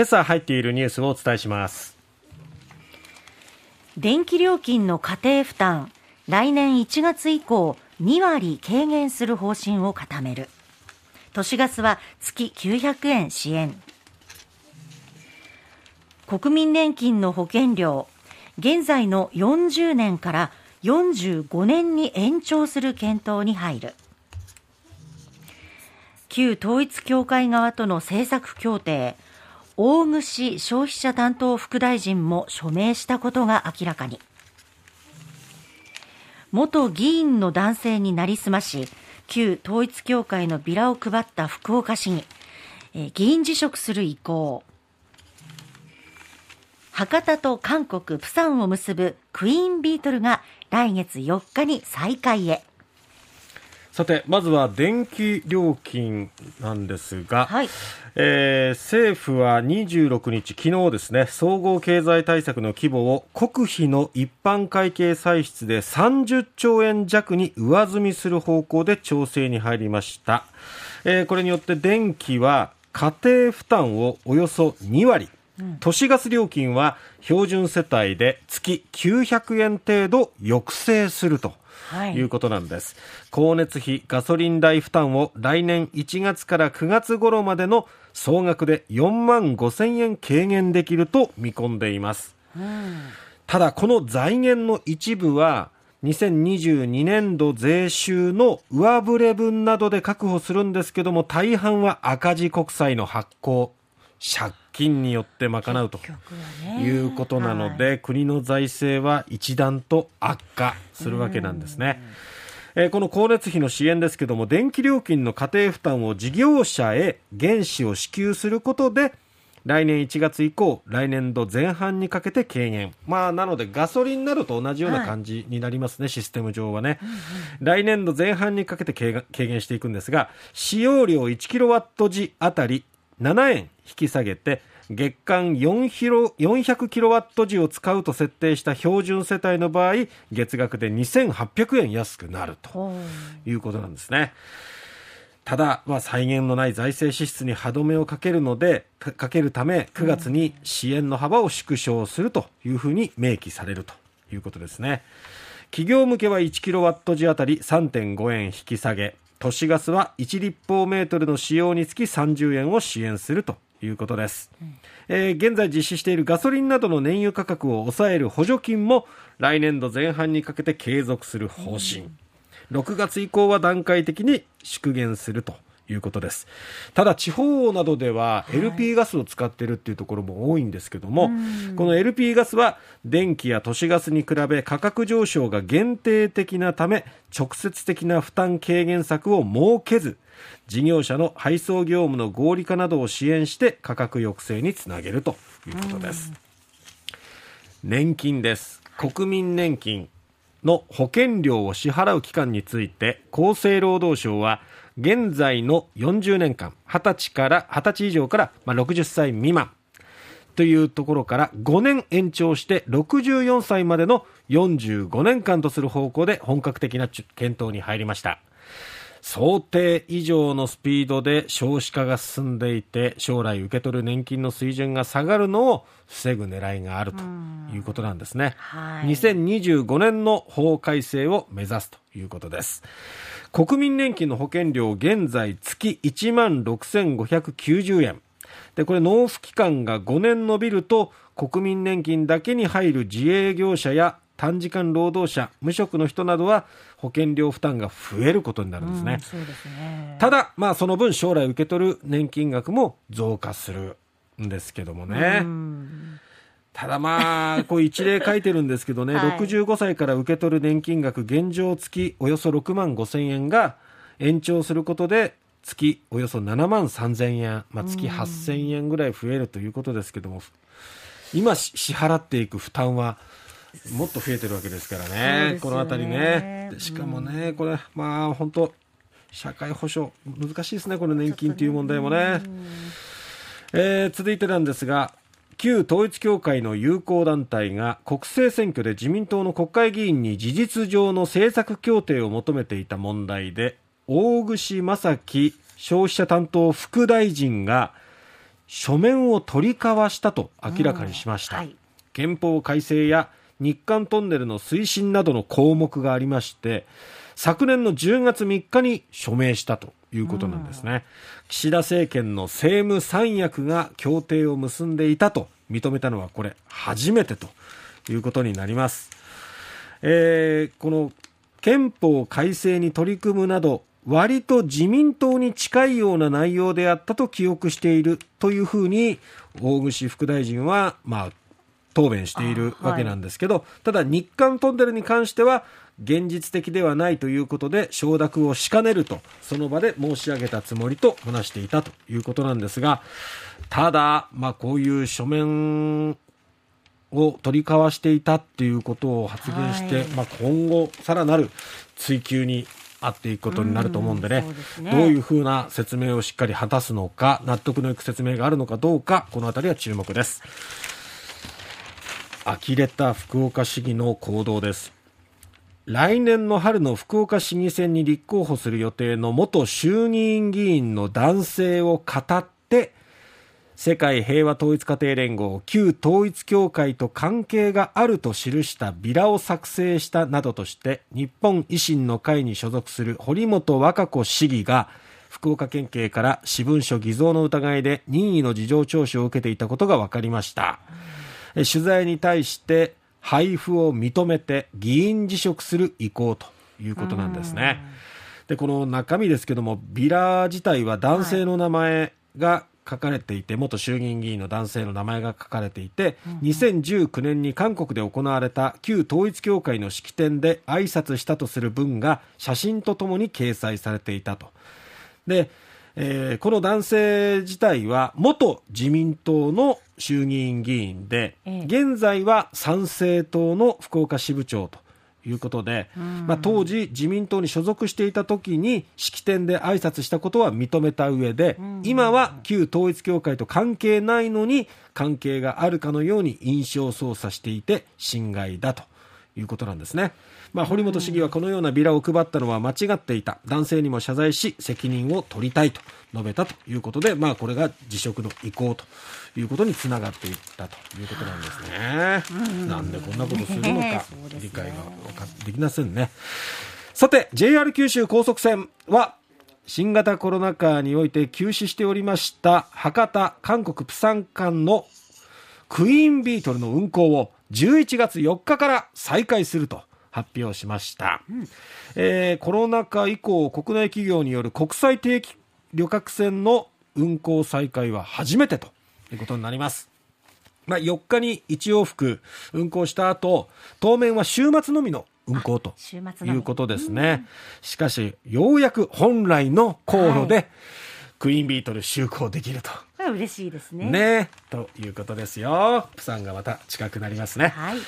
今朝入っているニュースをお伝えします。電気料金の家庭負担来年1月以降2割軽減する方針を固める。都市ガスは月900円支援。国民年金の保険料現在の40年から45年に延長する検討に入る。旧統一協会側との政策協定大串消費者担当副大臣も署名したことが明らかに元議員の男性になりすまし旧統一協会のビラを配った福岡市議、議員辞職する意向博多と韓国、プサンを結ぶクイーンビートルが来月4日に再開へ。さて、まずは電気料金なんですが、はい、えー、政府は26日、昨日ですね、総合経済対策の規模を国費の一般会計歳出で30兆円弱に上積みする方向で調整に入りました。えー、これによって電気は家庭負担をおよそ2割、都市ガス料金は標準世帯で月900円程度抑制すると。い。うことなんです、光熱費ガソリン代負担を来年1月から9月頃までの総額で4万5000円軽減できると見込んでいます、うん、ただこの財源の一部は2022年度税収の上振れ分などで確保するんですけども大半は赤字国債の発行借金によって賄うということなので、はい、国の財政は一段と悪化するわけなんですね。えー、この光熱費の支援ですけども電気料金の家庭負担を事業者へ原資を支給することで来年1月以降来年度前半にかけて軽減。まあなのでガソリンなどと同じような感じになりますね、はい、システム上はね、うんうん、来年度前半にかけて軽減していくんですが使用量1キロワット時あたり7円引き下げて月間400キロワット時を使うと設定した標準世帯の場合月額で2800円安くなるということなんですね。ただ、まあ、再現のない財政支出に歯止めをかけるのでかけるため9月に支援の幅を縮小するというふうに明記されるということですね。企業向けは1キロワット時あたり3.5円引き下げ。都市ガスは1立方メートルの使用につき30円を支援するということです、うん、えー、現在実施しているガソリンなどの燃油価格を抑える補助金も来年度前半にかけて継続する方針、うん、6月以降は段階的に縮減するということです。ただ地方などでは LP ガスを使っているっていうところも多いんですけども、はい、この LP ガスは電気や都市ガスに比べ価格上昇が限定的なため直接的な負担軽減策を設けず事業者の配送業務の合理化などを支援して価格抑制につなげるということです。年金です。国民年金の保険料を支払う期間について厚生労働省は現在の40年間、20歳から、20歳以上から、まあ、60歳未満。というところから5年延長して64歳までの45年間とする方向で本格的な検討に入りました。想定以上のスピードで少子化が進んでいて将来受け取る年金の水準が下がるのを防ぐ狙いがあるということなんですね、はい、2025年の法改正を目指すということです国民年金の保険料現在月1万6590円でこれ納付期間が5年延びると国民年金だけに入る自営業者や短時間労働者無職の人などは保険料負担が増えることになるんですね。うん、ですねただ、まあ、その分将来受け取る年金額も増加するんですけどもね。うんただまあ、こう一例書いてるんですけどね、はい、65歳から受け取る年金額、現状月およそ6万5千円が延長することで、月およそ7万3千円、まあ、月8千円ぐらい増えるということですけども、今支払っていく負担は、もっと増えてるわけですからね、ねこの辺りね。しかもね、これ、まあ本当、社会保障、難しいですね、この年金という問題もね。えー、続いてなんですが、旧統一教会の友好団体が国政選挙で自民党の国会議員に事実上の政策協定を求めていた問題で大串正樹消費者担当副大臣が書面を取り交わしたと明らかにしました、はい、憲法改正や日韓トンネルの推進などの項目がありまして昨年の10月3日に署名したということなんですね、岸田政権の政務三役が協定を結んでいたと認めたのはこれ初めてということになります、えー、この憲法改正に取り組むなど割と自民党に近いような内容であったと記憶しているというふうに大串副大臣は、まあ、答弁しているわけなんですけど、はい、ただ日韓トンネルに関しては現実的ではないということで承諾をしかねるとその場で申し上げたつもりと話していたということなんですがただ、まあ、こういう書面を取り交わしていたっていうことを発言して、はい、まあ、今後さらなる追及にあっていくことになると思うんでねうんでね、どういうふうな説明をしっかり果たすのか納得のいく説明があるのかどうかこの辺りは注目です。呆れた福岡市議の行動です来年の春の福岡市議選に立候補する予定の元衆議院議員の男性を語って世界平和統一家庭連合旧統一教会と関係があると記したビラを作成したなどとして日本維新の会に所属する堀本和歌子市議が福岡県警から私文書偽造の疑いで任意の事情聴取を受けていたことが分かりました、取材に対して配布を認めて議員辞職する意向ということなんですね。でこの中身ですけどもビラ自体は男性の名前が書かれていて元衆議院議員の男性の名前が書かれていて、2019年に韓国で行われた旧統一教会の式典で挨拶したとする文が写真とともに掲載されていたと。でえー、この男性自体は元自民党の衆議院議員で、現在は参政党の福岡支部長ということで、まあ、当時、自民党に所属していた時に式典で挨拶したことは認めた上で、今は旧統一教会と関係ないのに関係があるかのように印象操作していて侵害だということなんですね。まあ、堀本市議はこのようなビラを配ったのは間違っていた男性にも謝罪し責任を取りたいと述べたということで、まあ、これが辞職の意向ということにつながっていったということなんですね。なんでこんなことするのか理解ができませんね。さて JR 九州高速線は新型コロナ禍において休止しておりました博多韓国プサン間のクイーンビートルの運行を11月4日から再開すると発表しました、うん、えー、コロナ禍以降国内企業による国際定期旅客船の運航再開は初めてということになります。まあ、4日に1往復運航した後当面は週末のみの運航ということですね。しかし、ようやく本来の航路で、クイーンビートル就航できると。嬉しいですね。ねということですよ。プサンがまた近くなりますね。はい。